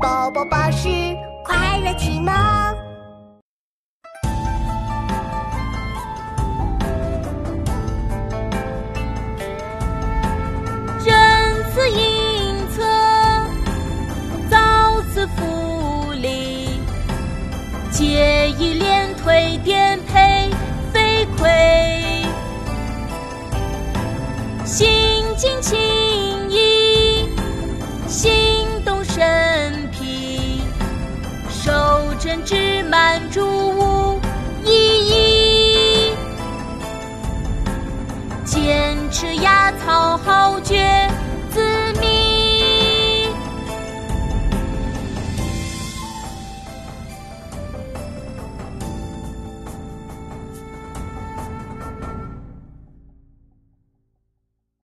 宝宝巴士快乐启蒙。人自营策，造自复礼。借以连推颠沛飞溃，心人之满足无意义坚持牙草好